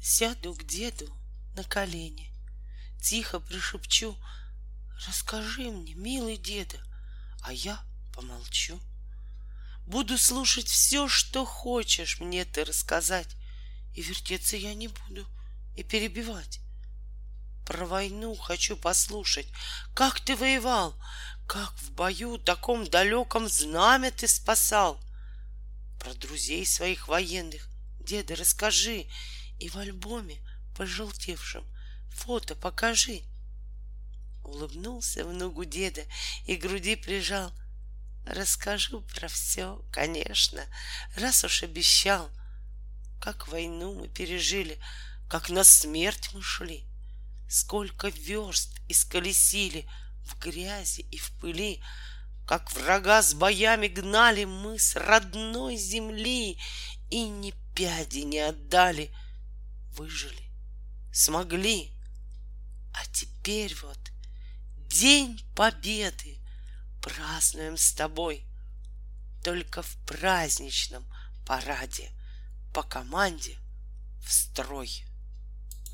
Сяду к деду на колени, Тихо пришепчу, Расскажи мне, милый деда, А я помолчу. Буду слушать все, что хочешь мне ты рассказать, И вертеться я не буду, и перебивать. Про войну хочу послушать, как ты воевал, Как в бою таком далеком знамя ты спасал. Про друзей своих военных, деда, расскажи, И в альбоме пожелтевшем фото покажи. Улыбнулся внуку деда и груди прижал. Расскажу про все, конечно, раз уж обещал. Как войну мы пережили, как на смерть мы шли, Сколько верст исколесили в грязи и в пыли, Как врага с боями гнали мы с родной земли И ни пяди не отдали, выжили, смогли. А теперь вот День Победы празднуем с тобой Только в праздничном параде По команде в строй.